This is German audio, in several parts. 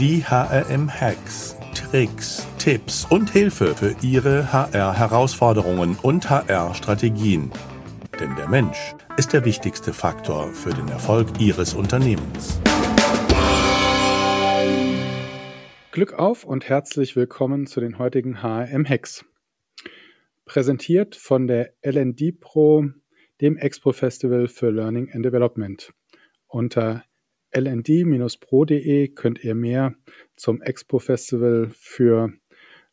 Die HRM-Hacks, Tricks, Tipps und Hilfe für Ihre HR-Herausforderungen und HR-Strategien. Denn der Mensch ist der wichtigste Faktor für den Erfolg Ihres Unternehmens. Glück auf und herzlich willkommen zu den heutigen HRM-Hacks. Präsentiert von der LND Pro, dem Expo Festival für Learning and Development. Unter lnd-pro.de könnt ihr mehr zum Expo Festival für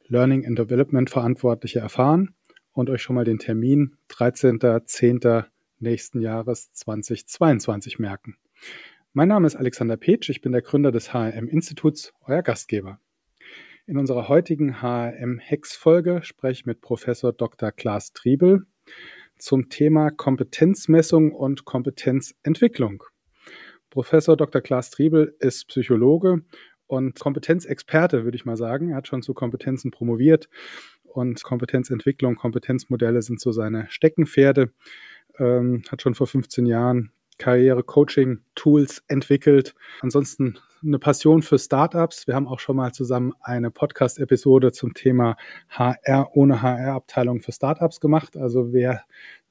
Learning and Development Verantwortliche erfahren und euch schon mal den Termin 13.10. nächsten Jahres 2022 merken. Mein Name ist Alexander Petsch, ich bin der Gründer des HRM Instituts, euer Gastgeber. In unserer heutigen HRM Hex Folge spreche ich mit Professor Dr. Klaas Triebel zum Thema Kompetenzmessung und Kompetenzentwicklung. Professor Dr. Klaas Triebel ist Psychologe und Kompetenzexperte, würde ich mal sagen. Er hat schon zu Kompetenzen promoviert und Kompetenzentwicklung, Kompetenzmodelle sind so seine Steckenpferde. Ähm, hat schon vor 15 Jahren Karriere-Coaching-Tools entwickelt. Ansonsten eine Passion für Startups. Wir haben auch schon mal zusammen eine Podcast-Episode zum Thema HR ohne HR-Abteilung für Startups gemacht. Also wer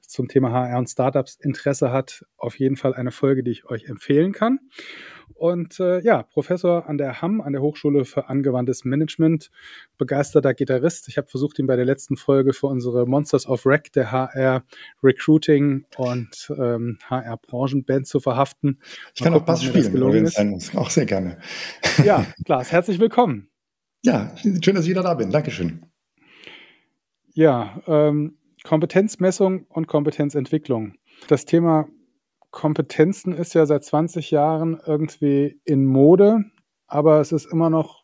zum Thema HR und Startups Interesse hat, auf jeden Fall eine Folge, die ich euch empfehlen kann. Und äh, ja, Professor an der HAM, an der Hochschule für angewandtes Management, begeisterter Gitarrist. Ich habe versucht, ihn bei der letzten Folge für unsere Monsters of Rec, der HR Recruiting und ähm, HR Branchenband zu verhaften. Ich kann auch Bass spielen. Auch sehr gerne. Ja, Klaas, herzlich willkommen. Ja, schön, dass ich wieder da bin. Dankeschön. Ja, ähm, Kompetenzmessung und Kompetenzentwicklung. Das Thema Kompetenzen ist ja seit 20 Jahren irgendwie in Mode, aber es ist immer noch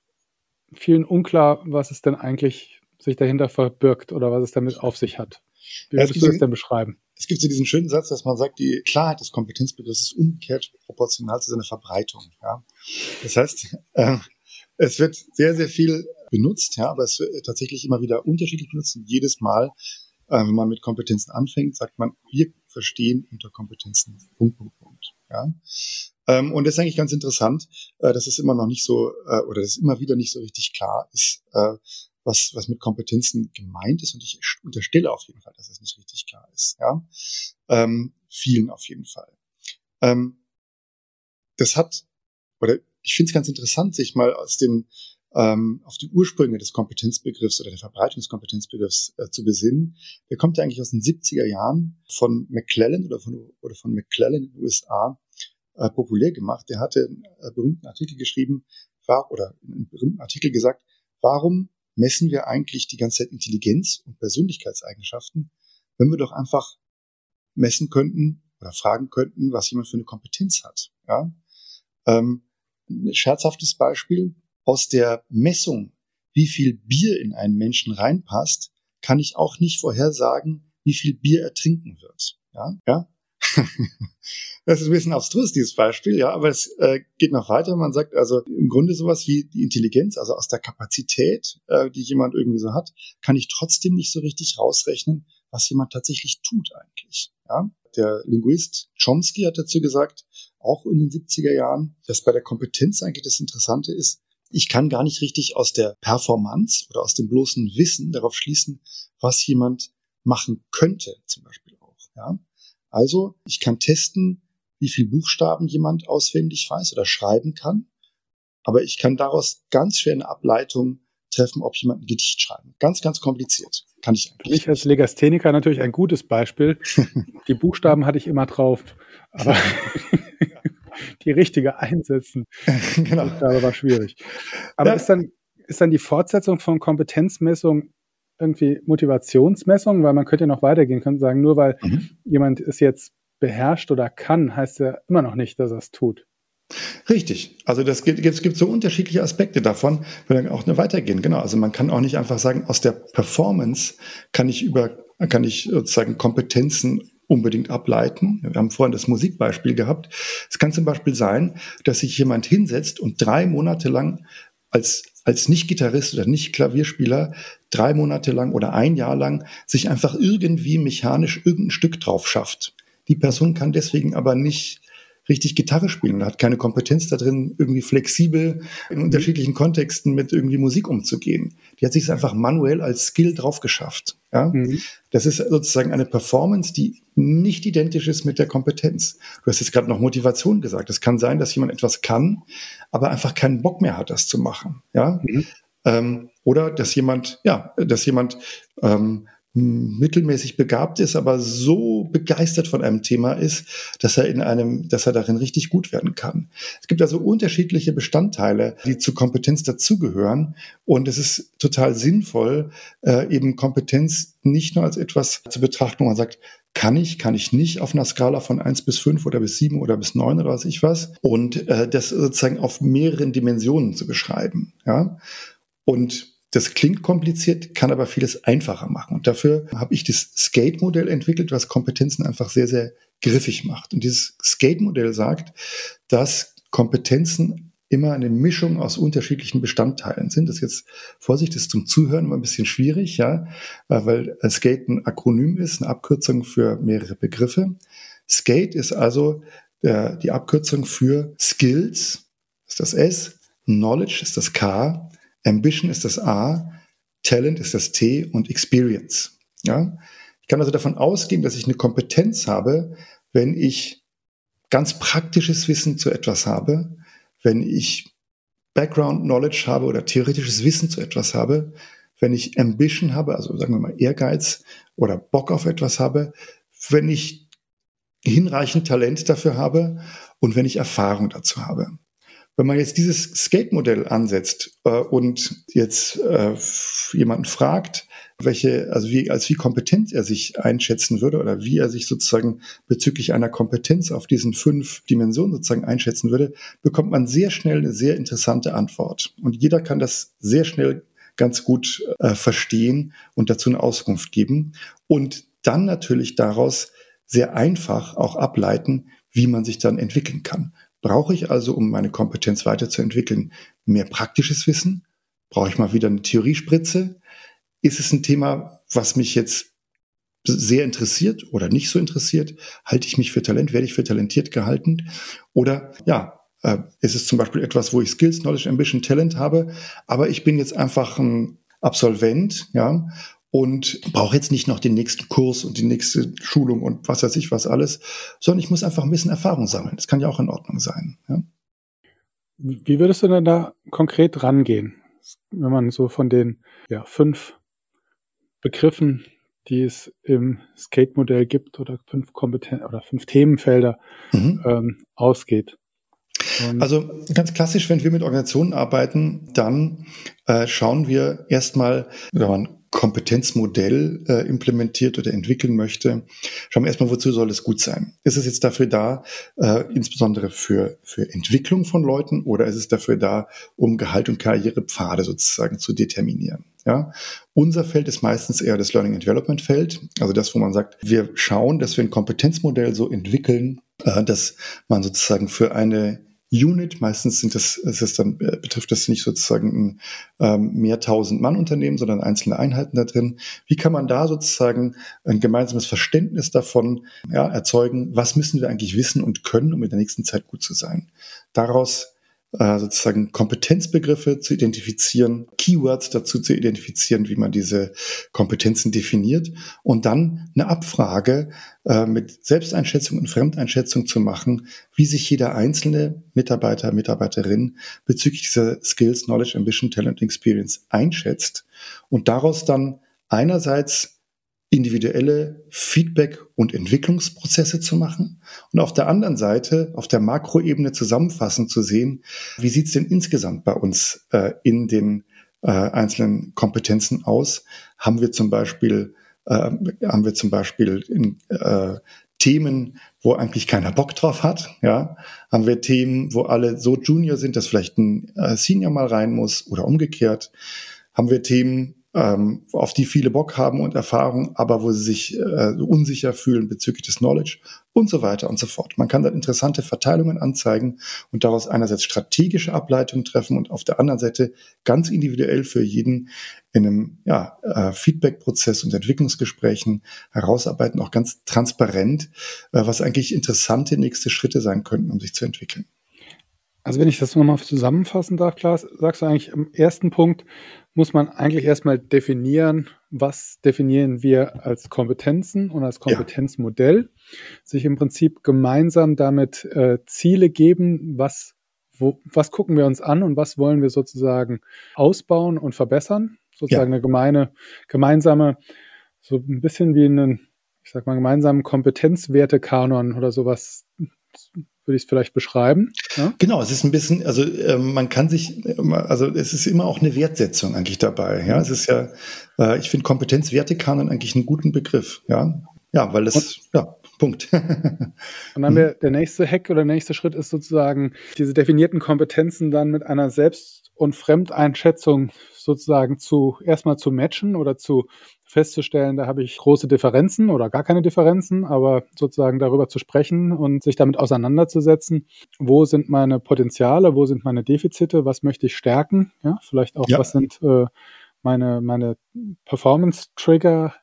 vielen unklar, was es denn eigentlich sich dahinter verbirgt oder was es damit auf sich hat. Wie würdest du das denn beschreiben? Es gibt so diesen schönen Satz, dass man sagt, die Klarheit des Kompetenzbegriffs ist umgekehrt proportional zu seiner Verbreitung. Ja? Das heißt, äh, es wird sehr, sehr viel benutzt, ja, aber es wird tatsächlich immer wieder unterschiedlich benutzt und jedes Mal wenn man mit Kompetenzen anfängt, sagt man, wir verstehen unter Kompetenzen Punkt, Punkt, Punkt. Ja? Ähm, und das ist eigentlich ganz interessant, äh, dass es immer noch nicht so, äh, oder dass es immer wieder nicht so richtig klar ist, äh, was, was mit Kompetenzen gemeint ist. Und ich unterstelle auf jeden Fall, dass es nicht richtig klar ist. Ja? Ähm, vielen auf jeden Fall. Ähm, das hat, oder ich finde es ganz interessant, sich mal aus dem ähm, auf die Ursprünge des Kompetenzbegriffs oder der Verbreitung des Kompetenzbegriffs äh, zu besinnen. Der kommt ja eigentlich aus den 70er Jahren von McClellan oder von, oder von McClellan in den USA äh, populär gemacht. Der hatte einen äh, berühmten Artikel geschrieben, war, oder einen berühmten Artikel gesagt, warum messen wir eigentlich die ganze Zeit Intelligenz und Persönlichkeitseigenschaften, wenn wir doch einfach messen könnten oder fragen könnten, was jemand für eine Kompetenz hat. Ja? Ähm, ein scherzhaftes Beispiel, aus der Messung, wie viel Bier in einen Menschen reinpasst, kann ich auch nicht vorhersagen, wie viel Bier er trinken wird. Ja, ja. das ist ein bisschen abstrus, dieses Beispiel, ja, aber es äh, geht noch weiter. Man sagt also im Grunde sowas wie die Intelligenz, also aus der Kapazität, äh, die jemand irgendwie so hat, kann ich trotzdem nicht so richtig rausrechnen, was jemand tatsächlich tut eigentlich. Ja? Der Linguist Chomsky hat dazu gesagt, auch in den 70er Jahren, dass bei der Kompetenz eigentlich das Interessante ist, ich kann gar nicht richtig aus der Performance oder aus dem bloßen Wissen darauf schließen, was jemand machen könnte, zum Beispiel auch. Ja? Also ich kann testen, wie viel Buchstaben jemand auswendig weiß oder schreiben kann, aber ich kann daraus ganz schwer eine Ableitung treffen, ob jemand ein Gedicht schreiben. Ganz, ganz kompliziert. Kann ich eigentlich. Ich als Legastheniker natürlich ein gutes Beispiel. Die Buchstaben hatte ich immer drauf, aber die richtige einsetzen. genau. Das war schwierig. Aber ja. ist, dann, ist dann die Fortsetzung von Kompetenzmessung irgendwie Motivationsmessung? Weil man könnte ja noch weitergehen, könnte sagen, nur weil mhm. jemand es jetzt beherrscht oder kann, heißt ja immer noch nicht, dass er es tut. Richtig. Also das gibt, es gibt so unterschiedliche Aspekte davon, wir dann auch eine weitergehen. Genau. Also man kann auch nicht einfach sagen, aus der Performance kann ich über, kann ich sozusagen Kompetenzen unbedingt ableiten. Wir haben vorhin das Musikbeispiel gehabt. Es kann zum Beispiel sein, dass sich jemand hinsetzt und drei Monate lang als als Nicht-Gitarrist oder Nicht-Klavierspieler drei Monate lang oder ein Jahr lang sich einfach irgendwie mechanisch irgendein Stück drauf schafft. Die Person kann deswegen aber nicht richtig Gitarre spielen und hat keine Kompetenz da drin, irgendwie flexibel in mhm. unterschiedlichen Kontexten mit irgendwie Musik umzugehen. Die hat sich einfach manuell als Skill drauf geschafft. Ja? Mhm. Das ist sozusagen eine Performance, die nicht identisch ist mit der Kompetenz. Du hast jetzt gerade noch Motivation gesagt. Es kann sein, dass jemand etwas kann, aber einfach keinen Bock mehr hat, das zu machen. Ja? Mhm. Ähm, oder dass jemand, ja, dass jemand ähm, mittelmäßig begabt ist, aber so begeistert von einem Thema ist, dass er in einem, dass er darin richtig gut werden kann. Es gibt also unterschiedliche Bestandteile, die zu Kompetenz dazugehören. Und es ist total sinnvoll, äh, eben Kompetenz nicht nur als etwas zu betrachten, wo man sagt, kann ich, kann ich nicht auf einer Skala von eins bis fünf oder bis sieben oder bis neun oder was ich was. Und äh, das sozusagen auf mehreren Dimensionen zu beschreiben. Ja. Und das klingt kompliziert, kann aber vieles einfacher machen. Und dafür habe ich das Skate-Modell entwickelt, was Kompetenzen einfach sehr, sehr griffig macht. Und dieses Skate-Modell sagt, dass Kompetenzen immer eine Mischung aus unterschiedlichen Bestandteilen sind. Das ist jetzt, Vorsicht, ist zum Zuhören immer ein bisschen schwierig, ja, äh, weil Skate ein Akronym ist, eine Abkürzung für mehrere Begriffe. Skate ist also der, die Abkürzung für Skills, ist das S, Knowledge ist das K, Ambition ist das A, Talent ist das T und Experience. Ja? Ich kann also davon ausgehen, dass ich eine Kompetenz habe, wenn ich ganz praktisches Wissen zu etwas habe, wenn ich Background Knowledge habe oder theoretisches Wissen zu etwas habe, wenn ich Ambition habe, also sagen wir mal Ehrgeiz oder Bock auf etwas habe, wenn ich hinreichend Talent dafür habe und wenn ich Erfahrung dazu habe. Wenn man jetzt dieses Skate-Modell ansetzt äh, und jetzt äh, jemanden fragt, welche, also wie, als wie kompetent er sich einschätzen würde oder wie er sich sozusagen bezüglich einer Kompetenz auf diesen fünf Dimensionen sozusagen einschätzen würde, bekommt man sehr schnell eine sehr interessante Antwort. Und jeder kann das sehr schnell ganz gut äh, verstehen und dazu eine Auskunft geben. Und dann natürlich daraus sehr einfach auch ableiten, wie man sich dann entwickeln kann. Brauche ich also, um meine Kompetenz weiterzuentwickeln, mehr praktisches Wissen? Brauche ich mal wieder eine Theoriespritze? Ist es ein Thema, was mich jetzt sehr interessiert oder nicht so interessiert? Halte ich mich für Talent? Werde ich für talentiert gehalten? Oder ja, äh, ist es zum Beispiel etwas, wo ich Skills, Knowledge, Ambition, Talent habe, aber ich bin jetzt einfach ein Absolvent, ja, und brauche jetzt nicht noch den nächsten Kurs und die nächste Schulung und was weiß ich was alles, sondern ich muss einfach ein bisschen Erfahrung sammeln. Das kann ja auch in Ordnung sein. Ja? Wie würdest du denn da konkret rangehen, wenn man so von den ja, fünf Begriffen, die es im Skate-Modell gibt, oder fünf Kompeten oder fünf Themenfelder mhm. ähm, ausgeht? Und also ganz klassisch, wenn wir mit Organisationen arbeiten, dann äh, schauen wir erstmal, wenn man Kompetenzmodell äh, implementiert oder entwickeln möchte, schauen wir erstmal, wozu soll es gut sein? Ist es jetzt dafür da, äh, insbesondere für, für Entwicklung von Leuten oder ist es dafür da, um Gehalt und Karrierepfade sozusagen zu determinieren? Ja, unser Feld ist meistens eher das Learning and Development Feld, also das, wo man sagt, wir schauen, dass wir ein Kompetenzmodell so entwickeln, äh, dass man sozusagen für eine Unit. Meistens sind das, es ist dann, äh, betrifft das nicht sozusagen ein ähm, mehr tausend Mann Unternehmen, sondern einzelne Einheiten da drin. Wie kann man da sozusagen ein gemeinsames Verständnis davon ja, erzeugen? Was müssen wir eigentlich wissen und können, um in der nächsten Zeit gut zu sein? Daraus äh, sozusagen Kompetenzbegriffe zu identifizieren, Keywords dazu zu identifizieren, wie man diese Kompetenzen definiert und dann eine Abfrage äh, mit Selbsteinschätzung und Fremdeinschätzung zu machen, wie sich jeder einzelne Mitarbeiter, Mitarbeiterin bezüglich dieser Skills, Knowledge, Ambition, Talent, Experience einschätzt und daraus dann einerseits individuelle Feedback- und Entwicklungsprozesse zu machen und auf der anderen Seite, auf der Makroebene zusammenfassend zu sehen, wie sieht es denn insgesamt bei uns äh, in den äh, einzelnen Kompetenzen aus? Haben wir zum Beispiel, äh, haben wir zum Beispiel in, äh, Themen, wo eigentlich keiner Bock drauf hat, ja? Haben wir Themen, wo alle so Junior sind, dass vielleicht ein äh, Senior mal rein muss oder umgekehrt? Haben wir Themen, ähm, auf die viele Bock haben und Erfahrung, aber wo sie sich äh, unsicher fühlen bezüglich des Knowledge und so weiter und so fort. Man kann dann interessante Verteilungen anzeigen und daraus einerseits strategische Ableitungen treffen und auf der anderen Seite ganz individuell für jeden in einem ja, äh, Feedback-Prozess und Entwicklungsgesprächen herausarbeiten, auch ganz transparent, äh, was eigentlich interessante nächste Schritte sein könnten, um sich zu entwickeln. Also wenn ich das nochmal zusammenfassen darf, Klaas, sagst du eigentlich im ersten Punkt, muss man eigentlich erstmal definieren, was definieren wir als Kompetenzen und als Kompetenzmodell, ja. sich im Prinzip gemeinsam damit äh, Ziele geben, was, wo, was gucken wir uns an und was wollen wir sozusagen ausbauen und verbessern, sozusagen ja. eine gemeine, gemeinsame, so ein bisschen wie einen, ich sag mal, gemeinsamen Kompetenzwertekanon oder sowas würde ich es vielleicht beschreiben. Ja? Genau, es ist ein bisschen, also äh, man kann sich, also es ist immer auch eine Wertsetzung eigentlich dabei. Ja, es ist ja, äh, ich finde Kompetenzwertekanon eigentlich einen guten Begriff. Ja, ja, weil das, Und? ja, Punkt. Und dann der, der nächste Hack oder der nächste Schritt ist sozusagen, diese definierten Kompetenzen dann mit einer Selbst- und Fremdeinschätzung sozusagen zu erstmal zu matchen oder zu festzustellen, da habe ich große Differenzen oder gar keine Differenzen, aber sozusagen darüber zu sprechen und sich damit auseinanderzusetzen, wo sind meine Potenziale, wo sind meine Defizite, was möchte ich stärken, ja, vielleicht auch, ja. was sind äh, meine, meine Performance-Trigger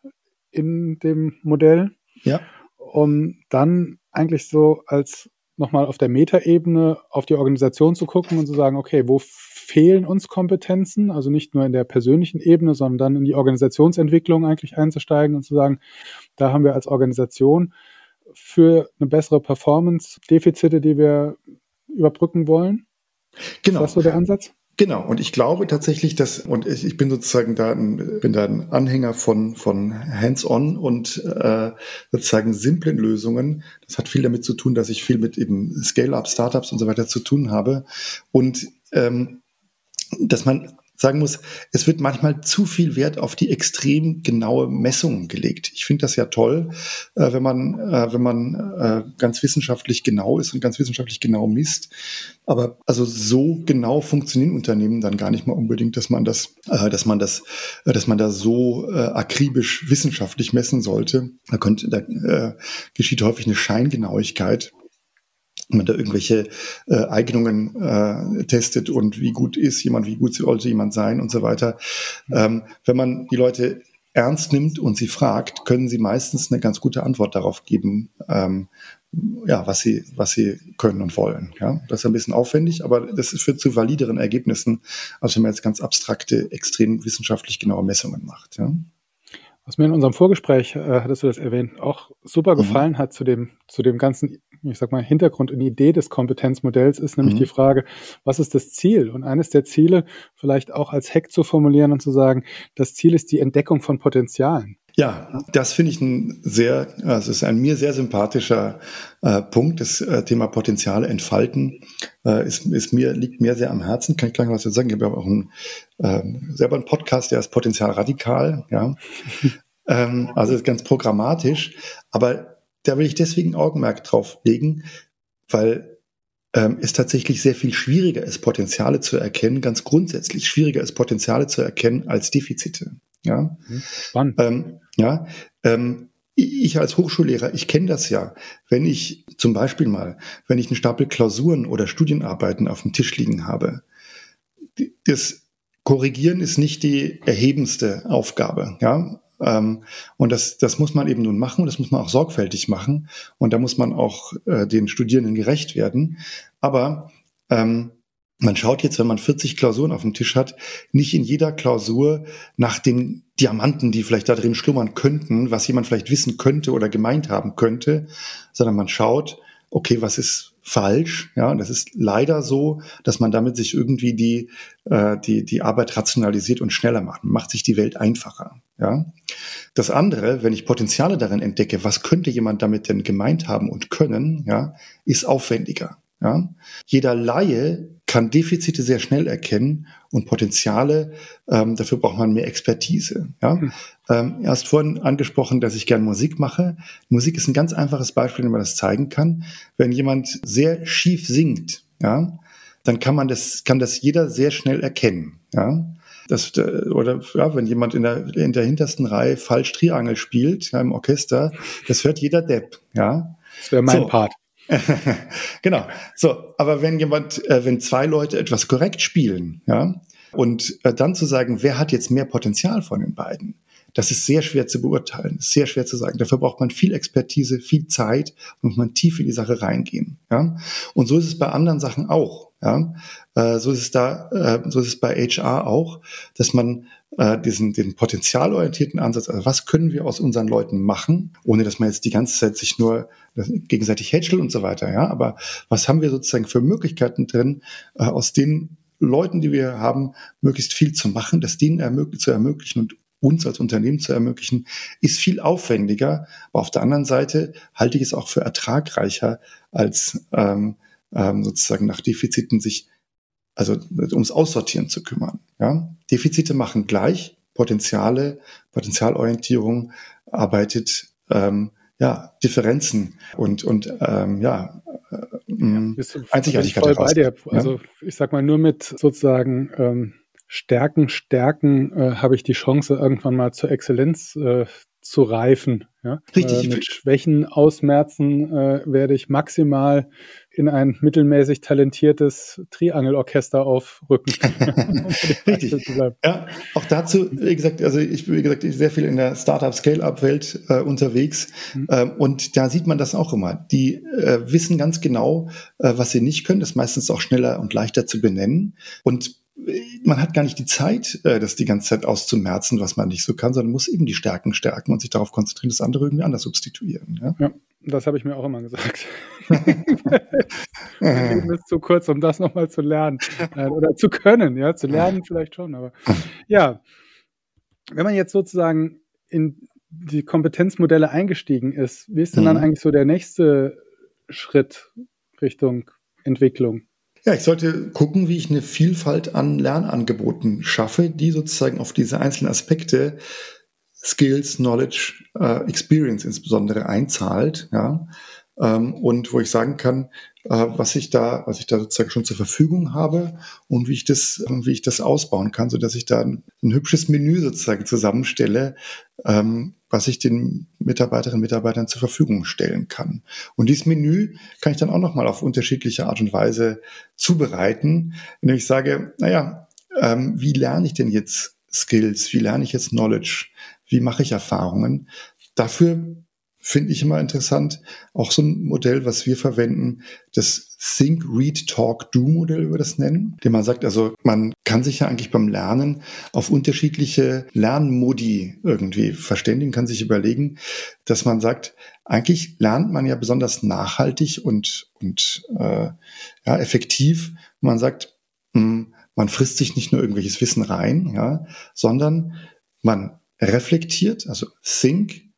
in dem Modell. Ja. Um dann eigentlich so als nochmal auf der Metaebene auf die Organisation zu gucken und zu sagen, okay, wo fehlen uns Kompetenzen, also nicht nur in der persönlichen Ebene, sondern dann in die Organisationsentwicklung eigentlich einzusteigen und zu sagen, da haben wir als Organisation für eine bessere Performance Defizite, die wir überbrücken wollen. Genau. Ist das so der Ansatz? Genau, und ich glaube tatsächlich, dass, und ich, bin sozusagen da ein, bin da ein Anhänger von, von Hands-on und äh, sozusagen simplen Lösungen. Das hat viel damit zu tun, dass ich viel mit eben Scale-up, Startups und so weiter zu tun habe. Und ähm, dass man sagen muss, es wird manchmal zu viel Wert auf die extrem genaue Messung gelegt. Ich finde das ja toll, äh, wenn man, äh, wenn man äh, ganz wissenschaftlich genau ist und ganz wissenschaftlich genau misst. Aber also so genau funktionieren Unternehmen dann gar nicht mal unbedingt, dass man das, äh, dass man das, äh, dass man da so äh, akribisch wissenschaftlich messen sollte. Da könnte, da geschieht häufig eine Scheingenauigkeit man da irgendwelche äh, Eignungen äh, testet und wie gut ist jemand, wie gut sollte jemand sein und so weiter. Ähm, wenn man die Leute ernst nimmt und sie fragt, können sie meistens eine ganz gute Antwort darauf geben, ähm, ja, was sie, was sie können und wollen. Ja, das ist ein bisschen aufwendig, aber das führt zu valideren Ergebnissen, als wenn man jetzt ganz abstrakte, extrem wissenschaftlich genaue Messungen macht. Ja. Was mir in unserem Vorgespräch, äh, hattest du das erwähnt, auch super mhm. gefallen mhm. hat zu dem, zu dem ganzen ich sag mal, Hintergrund und Idee des Kompetenzmodells ist nämlich mhm. die Frage, was ist das Ziel? Und eines der Ziele vielleicht auch als Hack zu formulieren und zu sagen, das Ziel ist die Entdeckung von Potenzialen. Ja, das finde ich ein sehr, also ist ein mir sehr sympathischer äh, Punkt. Das äh, Thema Potenziale entfalten äh, ist, ist mir, liegt mir sehr am Herzen. Kann ich gleich was dazu sagen. Ich habe auch einen, äh, selber einen Podcast, der ist Potenzial radikal, ja. ähm, also ist ganz programmatisch. Aber da will ich deswegen Augenmerk drauf legen, weil ähm, es tatsächlich sehr viel schwieriger ist, Potenziale zu erkennen, ganz grundsätzlich schwieriger ist, Potenziale zu erkennen als Defizite. Ja, mhm. Spannend. Ähm, ja, ähm, ich als Hochschullehrer, ich kenne das ja. Wenn ich zum Beispiel mal, wenn ich einen Stapel Klausuren oder Studienarbeiten auf dem Tisch liegen habe, das Korrigieren ist nicht die erhebendste Aufgabe. Ja, ähm, und das, das muss man eben nun machen das muss man auch sorgfältig machen. Und da muss man auch äh, den Studierenden gerecht werden. Aber ähm, man schaut jetzt, wenn man 40 Klausuren auf dem Tisch hat, nicht in jeder Klausur nach den Diamanten, die vielleicht da drin schlummern könnten, was jemand vielleicht wissen könnte oder gemeint haben könnte, sondern man schaut, okay, was ist falsch? Ja, das ist leider so, dass man damit sich irgendwie die, äh, die, die Arbeit rationalisiert und schneller macht. Man macht sich die Welt einfacher. Ja. Das andere, wenn ich Potenziale darin entdecke, was könnte jemand damit denn gemeint haben und können, ja, ist aufwendiger. Ja. Jeder Laie kann Defizite sehr schnell erkennen und Potenziale, ähm, dafür braucht man mehr Expertise. Ja? Mhm. Ähm, erst vorhin angesprochen, dass ich gern Musik mache. Musik ist ein ganz einfaches Beispiel, wie man das zeigen kann. Wenn jemand sehr schief singt, ja, dann kann man das, kann das jeder sehr schnell erkennen. Ja? Das, äh, oder ja, wenn jemand in der, in der hintersten Reihe falsch Triangel spielt ja, im Orchester, das hört jeder Depp. Ja? Das wäre mein so. Part. genau. So, aber wenn jemand, äh, wenn zwei Leute etwas korrekt spielen, ja, und äh, dann zu sagen, wer hat jetzt mehr Potenzial von den beiden, das ist sehr schwer zu beurteilen, sehr schwer zu sagen. Dafür braucht man viel Expertise, viel Zeit und muss man tief in die Sache reingehen. Ja? Und so ist es bei anderen Sachen auch. Ja? Äh, so ist es da, äh, so ist es bei HR auch, dass man äh, diesen den potenzialorientierten Ansatz, also was können wir aus unseren Leuten machen, ohne dass man jetzt die ganze Zeit sich nur gegenseitig hätschelt und so weiter, ja, aber was haben wir sozusagen für Möglichkeiten drin, äh, aus den Leuten, die wir haben, möglichst viel zu machen, das denen ermög zu ermöglichen und uns als Unternehmen zu ermöglichen, ist viel aufwendiger. Aber auf der anderen Seite halte ich es auch für ertragreicher, als ähm, ähm, sozusagen nach Defiziten sich, also ums Aussortieren zu kümmern. Ja? Defizite machen gleich, Potenziale, Potenzialorientierung arbeitet ähm, ja, Differenzen und, und ähm, ja, äh, ja Einzigartigkeit voll bei dir. Also ja? ich sag mal, nur mit sozusagen ähm, Stärken, Stärken äh, habe ich die Chance, irgendwann mal zur Exzellenz äh, zu reifen. Ja? Richtig. Äh, mit Schwächen ausmerzen äh, werde ich maximal in ein mittelmäßig talentiertes Triangelorchester aufrücken. Richtig. Ja, auch dazu, wie gesagt, also ich bin, wie gesagt, sehr viel in der Startup-Scale-Up-Welt äh, unterwegs mhm. ähm, und da sieht man das auch immer. Die äh, wissen ganz genau, äh, was sie nicht können. Das ist meistens auch schneller und leichter zu benennen und man hat gar nicht die Zeit, äh, das die ganze Zeit auszumerzen, was man nicht so kann, sondern muss eben die Stärken stärken und sich darauf konzentrieren, das andere irgendwie anders substituieren. Ja, ja das habe ich mir auch immer gesagt. Leben ist zu kurz, um das nochmal zu lernen äh, oder zu können. Ja, zu lernen vielleicht schon, aber ja, wenn man jetzt sozusagen in die Kompetenzmodelle eingestiegen ist, wie ist denn dann mhm. eigentlich so der nächste Schritt Richtung Entwicklung? Ja, ich sollte gucken, wie ich eine Vielfalt an Lernangeboten schaffe, die sozusagen auf diese einzelnen Aspekte Skills, Knowledge, äh, Experience insbesondere einzahlt, ja, ähm, und wo ich sagen kann, äh, was ich da, was ich da sozusagen schon zur Verfügung habe und wie ich das, wie ich das ausbauen kann, so dass ich da ein, ein hübsches Menü sozusagen zusammenstelle, ähm, was ich den Mitarbeiterinnen und Mitarbeitern zur Verfügung stellen kann. Und dieses Menü kann ich dann auch nochmal auf unterschiedliche Art und Weise zubereiten, indem ich sage, naja, ähm, wie lerne ich denn jetzt Skills? Wie lerne ich jetzt Knowledge? Wie mache ich Erfahrungen? Dafür finde ich immer interessant, auch so ein Modell, was wir verwenden, das Think, Read, Talk, Do Modell, wie wir das nennen, dem man sagt, also man kann sich ja eigentlich beim Lernen auf unterschiedliche Lernmodi irgendwie verständigen, kann sich überlegen, dass man sagt, eigentlich lernt man ja besonders nachhaltig und, und äh, ja, effektiv. Man sagt, mh, hm, man frisst sich nicht nur irgendwelches Wissen rein, ja, sondern man reflektiert, also think,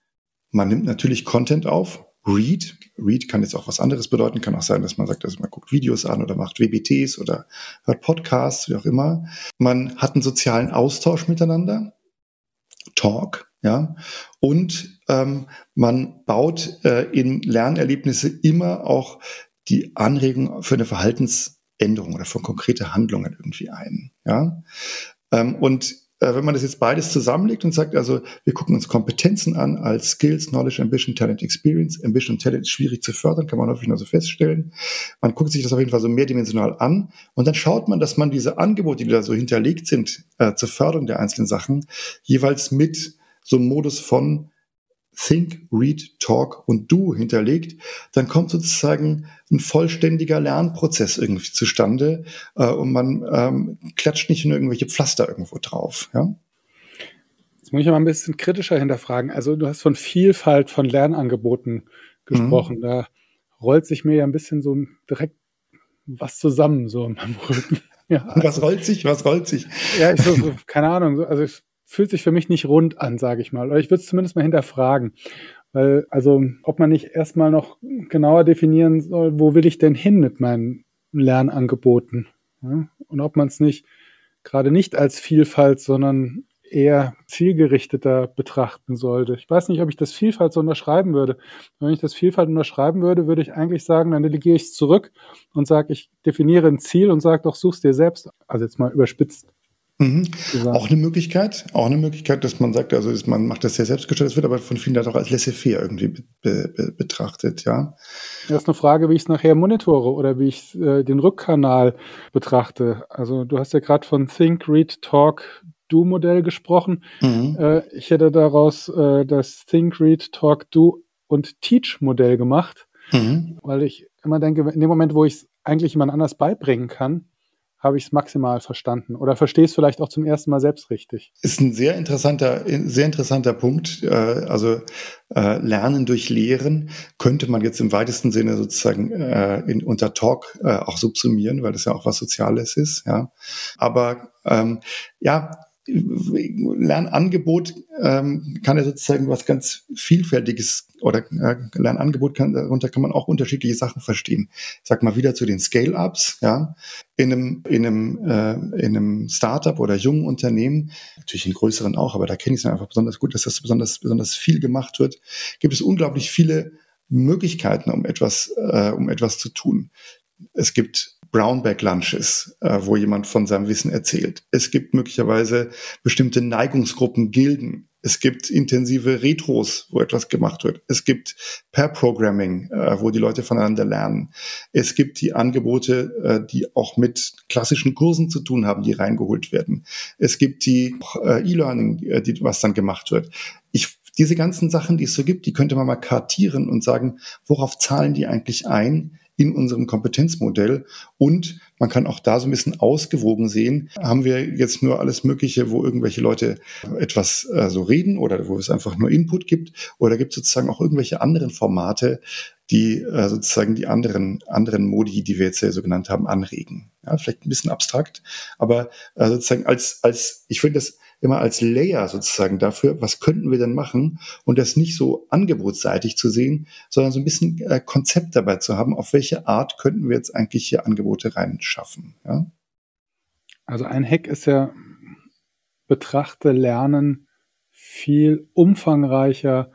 man nimmt natürlich Content auf, read. Read kann jetzt auch was anderes bedeuten, kann auch sein, dass man sagt, also man guckt Videos an oder macht WBTs oder hört Podcasts, wie auch immer. Man hat einen sozialen Austausch miteinander, Talk, ja, und ähm, man baut äh, in Lernerlebnisse immer auch die Anregung für eine Verhaltensänderung oder für konkrete Handlungen irgendwie ein, ja. Ähm, und wenn man das jetzt beides zusammenlegt und sagt, also wir gucken uns Kompetenzen an als Skills, Knowledge, Ambition, Talent, Experience. Ambition und Talent ist schwierig zu fördern, kann man häufig nur so feststellen. Man guckt sich das auf jeden Fall so mehrdimensional an und dann schaut man, dass man diese Angebote, die da so hinterlegt sind äh, zur Förderung der einzelnen Sachen, jeweils mit so einem Modus von Think, Read, Talk und Do hinterlegt, dann kommt sozusagen ein vollständiger Lernprozess irgendwie zustande äh, und man ähm, klatscht nicht nur irgendwelche Pflaster irgendwo drauf. Ja? Jetzt muss ich aber ein bisschen kritischer hinterfragen. Also du hast von Vielfalt von Lernangeboten gesprochen. Mhm. Da rollt sich mir ja ein bisschen so direkt was zusammen so in meinem Rücken. Ja, also, was rollt sich? Was rollt sich? Ja, ich so, so keine Ahnung. So, also ich fühlt sich für mich nicht rund an, sage ich mal. Oder ich würde es zumindest mal hinterfragen. Weil, also, ob man nicht erstmal noch genauer definieren soll, wo will ich denn hin mit meinen Lernangeboten? Ja? Und ob man es nicht gerade nicht als Vielfalt, sondern eher zielgerichteter betrachten sollte. Ich weiß nicht, ob ich das Vielfalt so unterschreiben würde. Wenn ich das Vielfalt unterschreiben würde, würde ich eigentlich sagen, dann delegiere ich es zurück und sage, ich definiere ein Ziel und sage doch, such's dir selbst. Also jetzt mal überspitzt Mhm. Auch eine Möglichkeit, auch eine Möglichkeit, dass man sagt, also ist, man macht das sehr selbstgestellt, das wird aber von vielen Leuten auch als laissez-faire irgendwie be be betrachtet, ja. Das ist eine Frage, wie ich es nachher monitore oder wie ich äh, den Rückkanal betrachte. Also du hast ja gerade von Think, Read, Talk, Do Modell gesprochen. Mhm. Äh, ich hätte daraus äh, das Think, Read, Talk, Do und Teach Modell gemacht, mhm. weil ich immer denke, in dem Moment, wo ich es eigentlich jemand anders beibringen kann, habe ich es maximal verstanden oder verstehe es vielleicht auch zum ersten Mal selbst richtig. Ist ein sehr interessanter, sehr interessanter Punkt. Äh, also äh, Lernen durch Lehren könnte man jetzt im weitesten Sinne sozusagen äh, in, unter Talk auch subsumieren, weil das ja auch was Soziales ist. Ja, aber ähm, ja, Lernangebot ähm, kann ja sozusagen was ganz Vielfältiges oder äh, Lernangebot kann, darunter kann man auch unterschiedliche Sachen verstehen. Ich sag mal wieder zu den Scale-Ups, ja. In einem, in einem, äh, in einem Startup oder jungen Unternehmen, natürlich in größeren auch, aber da kenne ich es einfach besonders gut, dass das besonders, besonders viel gemacht wird, gibt es unglaublich viele Möglichkeiten, um etwas, äh, um etwas zu tun. Es gibt Brownback Lunches, äh, wo jemand von seinem Wissen erzählt. Es gibt möglicherweise bestimmte Neigungsgruppen, Gilden. Es gibt intensive Retros, wo etwas gemacht wird. Es gibt Pair-Programming, äh, wo die Leute voneinander lernen. Es gibt die Angebote, äh, die auch mit klassischen Kursen zu tun haben, die reingeholt werden. Es gibt die äh, E-Learning, äh, die, was dann gemacht wird. Ich diese ganzen Sachen, die es so gibt, die könnte man mal kartieren und sagen, worauf zahlen die eigentlich ein? In unserem Kompetenzmodell. Und man kann auch da so ein bisschen ausgewogen sehen, haben wir jetzt nur alles Mögliche, wo irgendwelche Leute etwas äh, so reden oder wo es einfach nur Input gibt oder gibt es sozusagen auch irgendwelche anderen Formate, die äh, sozusagen die anderen, anderen Modi, die wir jetzt ja so genannt haben, anregen. Ja, vielleicht ein bisschen abstrakt, aber äh, sozusagen als, als, ich finde das immer als Layer sozusagen dafür, was könnten wir denn machen und das nicht so angebotsseitig zu sehen, sondern so ein bisschen äh, Konzept dabei zu haben, auf welche Art könnten wir jetzt eigentlich hier Angebote reinschaffen. Ja? Also ein Hack ist ja, betrachte Lernen viel umfangreicher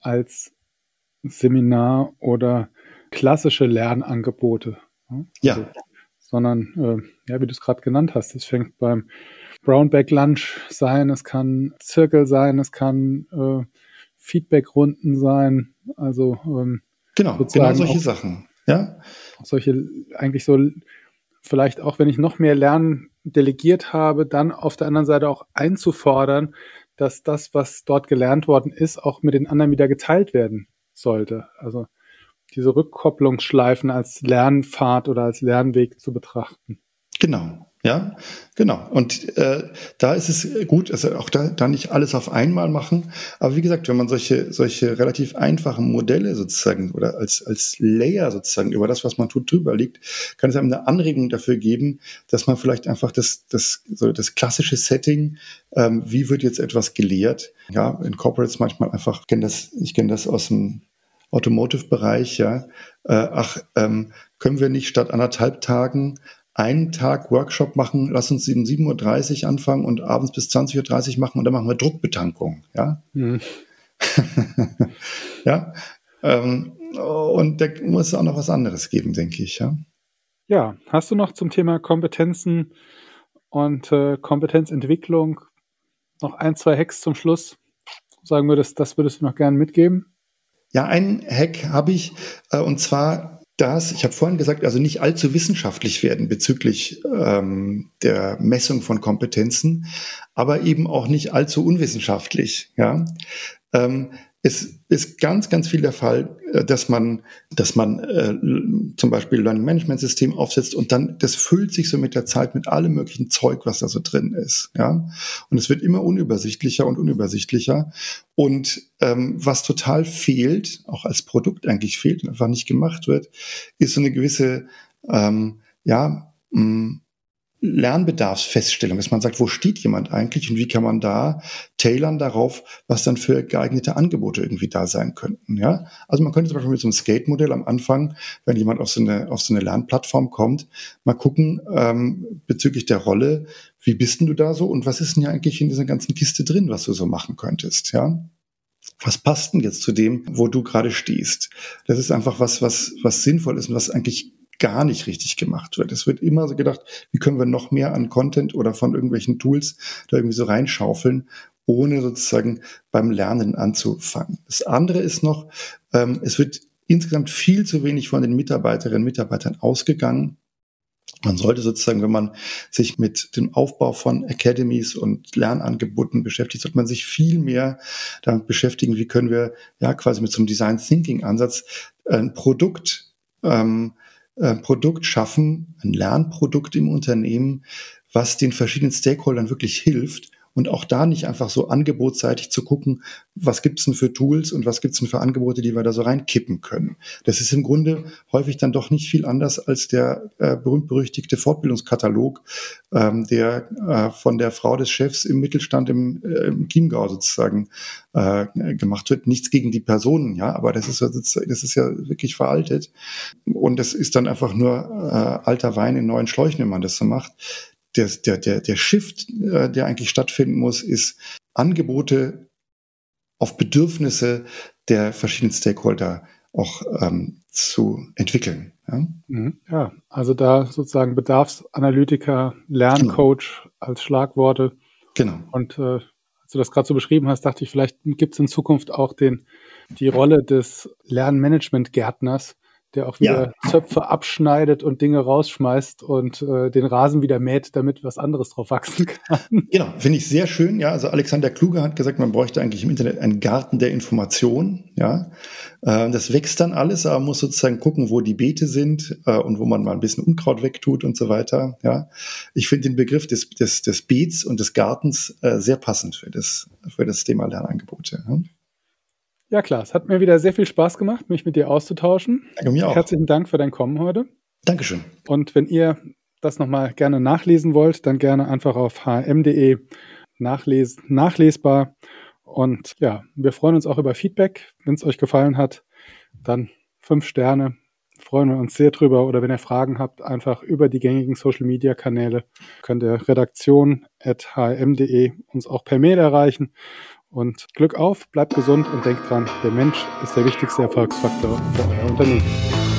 als Seminar oder klassische Lernangebote. Ja. Also, sondern, äh, ja, wie du es gerade genannt hast, es fängt beim Brownback Lunch sein, es kann Zirkel sein, es kann äh, Feedback-Runden sein. Also ähm, genau, genau solche auch, Sachen. Ja. Solche eigentlich so vielleicht auch, wenn ich noch mehr Lernen delegiert habe, dann auf der anderen Seite auch einzufordern, dass das, was dort gelernt worden ist, auch mit den anderen wieder geteilt werden sollte. Also diese Rückkopplungsschleifen als Lernpfad oder als Lernweg zu betrachten. Genau, ja, genau. Und äh, da ist es gut, also auch da, da nicht alles auf einmal machen. Aber wie gesagt, wenn man solche, solche relativ einfachen Modelle sozusagen oder als, als Layer sozusagen über das, was man tut, drüber liegt, kann es einem eine Anregung dafür geben, dass man vielleicht einfach das, das, so das klassische Setting, ähm, wie wird jetzt etwas gelehrt, ja, in Corporates manchmal einfach, ich kenne das, ich kenne das aus dem Automotive-Bereich, ja, äh, ach, ähm, können wir nicht statt anderthalb Tagen einen Tag Workshop machen, lass uns um 7.30 Uhr anfangen und abends bis 20.30 Uhr machen und dann machen wir Druckbetankung. Ja. Mhm. ja. Ähm, und da muss es auch noch was anderes geben, denke ich. Ja. Ja, hast du noch zum Thema Kompetenzen und äh, Kompetenzentwicklung noch ein, zwei Hacks zum Schluss? Sagen würdest, das würdest du noch gerne mitgeben? Ja, einen Hack habe ich, äh, und zwar dass, ich habe vorhin gesagt, also nicht allzu wissenschaftlich werden bezüglich ähm, der Messung von Kompetenzen, aber eben auch nicht allzu unwissenschaftlich. Ja? Ähm, es ist ganz, ganz viel der Fall, äh, dass man, dass man äh, zum Beispiel Learning Management System aufsetzt und dann das füllt sich so mit der Zeit mit allem möglichen Zeug, was da so drin ist. Ja, und es wird immer unübersichtlicher und unübersichtlicher. Und ähm, was total fehlt, auch als Produkt eigentlich fehlt und einfach nicht gemacht wird, ist so eine gewisse ähm, ja mh, Lernbedarfsfeststellung, dass man sagt, wo steht jemand eigentlich und wie kann man da tailern darauf, was dann für geeignete Angebote irgendwie da sein könnten. Ja? Also man könnte zum Beispiel mit so einem Skate-Modell am Anfang, wenn jemand auf so eine, auf so eine Lernplattform kommt, mal gucken ähm, bezüglich der Rolle, wie bist denn du da so und was ist denn ja eigentlich in dieser ganzen Kiste drin, was du so machen könntest. Ja? was passt denn jetzt zu dem, wo du gerade stehst? Das ist einfach was, was, was sinnvoll ist und was eigentlich gar nicht richtig gemacht wird. Es wird immer so gedacht, wie können wir noch mehr an Content oder von irgendwelchen Tools da irgendwie so reinschaufeln, ohne sozusagen beim Lernen anzufangen. Das andere ist noch, ähm, es wird insgesamt viel zu wenig von den Mitarbeiterinnen und Mitarbeitern ausgegangen. Man sollte sozusagen, wenn man sich mit dem Aufbau von Academies und Lernangeboten beschäftigt, sollte man sich viel mehr damit beschäftigen, wie können wir ja quasi mit so einem Design Thinking Ansatz ein Produkt, ähm, ein Produkt schaffen, ein Lernprodukt im Unternehmen, was den verschiedenen Stakeholdern wirklich hilft und auch da nicht einfach so angebotsseitig zu gucken, was gibt's denn für Tools und was gibt's denn für Angebote, die wir da so reinkippen können. Das ist im Grunde häufig dann doch nicht viel anders als der äh, berühmt-berüchtigte Fortbildungskatalog, ähm, der äh, von der Frau des Chefs im Mittelstand im, äh, im Chiemgau sozusagen äh, gemacht wird. Nichts gegen die Personen, ja, aber das ist, das ist ja wirklich veraltet. Und das ist dann einfach nur äh, alter Wein in neuen Schläuchen, wenn man das so macht der, der, der, der Shift, äh, der eigentlich stattfinden muss, ist Angebote auf Bedürfnisse der verschiedenen Stakeholder auch ähm, zu entwickeln. Ja? Mhm. ja, also da sozusagen Bedarfsanalytiker, Lerncoach genau. als Schlagworte. Genau. Und äh, als du das gerade so beschrieben hast, dachte ich, vielleicht gibt es in Zukunft auch den, die Rolle des Lernmanagement-Gärtners, der auch wieder ja. Zöpfe abschneidet und Dinge rausschmeißt und äh, den Rasen wieder mäht, damit was anderes drauf wachsen kann. Genau, finde ich sehr schön. Ja, also Alexander Kluge hat gesagt, man bräuchte eigentlich im Internet einen Garten der Information. Ja, äh, das wächst dann alles, aber man muss sozusagen gucken, wo die Beete sind äh, und wo man mal ein bisschen Unkraut wegtut und so weiter. Ja, ich finde den Begriff des, des, des Beets und des Gartens äh, sehr passend für das, für das Thema Lernangebote. Ja? Ja, klar. Es hat mir wieder sehr viel Spaß gemacht, mich mit dir auszutauschen. Danke mir auch. Herzlichen Dank für dein Kommen heute. Dankeschön. Und wenn ihr das nochmal gerne nachlesen wollt, dann gerne einfach auf hm.de nachlesen, nachlesbar. Und ja, wir freuen uns auch über Feedback. Wenn es euch gefallen hat, dann fünf Sterne. Freuen wir uns sehr drüber. Oder wenn ihr Fragen habt, einfach über die gängigen Social Media Kanäle könnt ihr redaktion.hm.de uns auch per Mail erreichen. Und Glück auf, bleibt gesund und denkt dran, der Mensch ist der wichtigste Erfolgsfaktor für euer Unternehmen.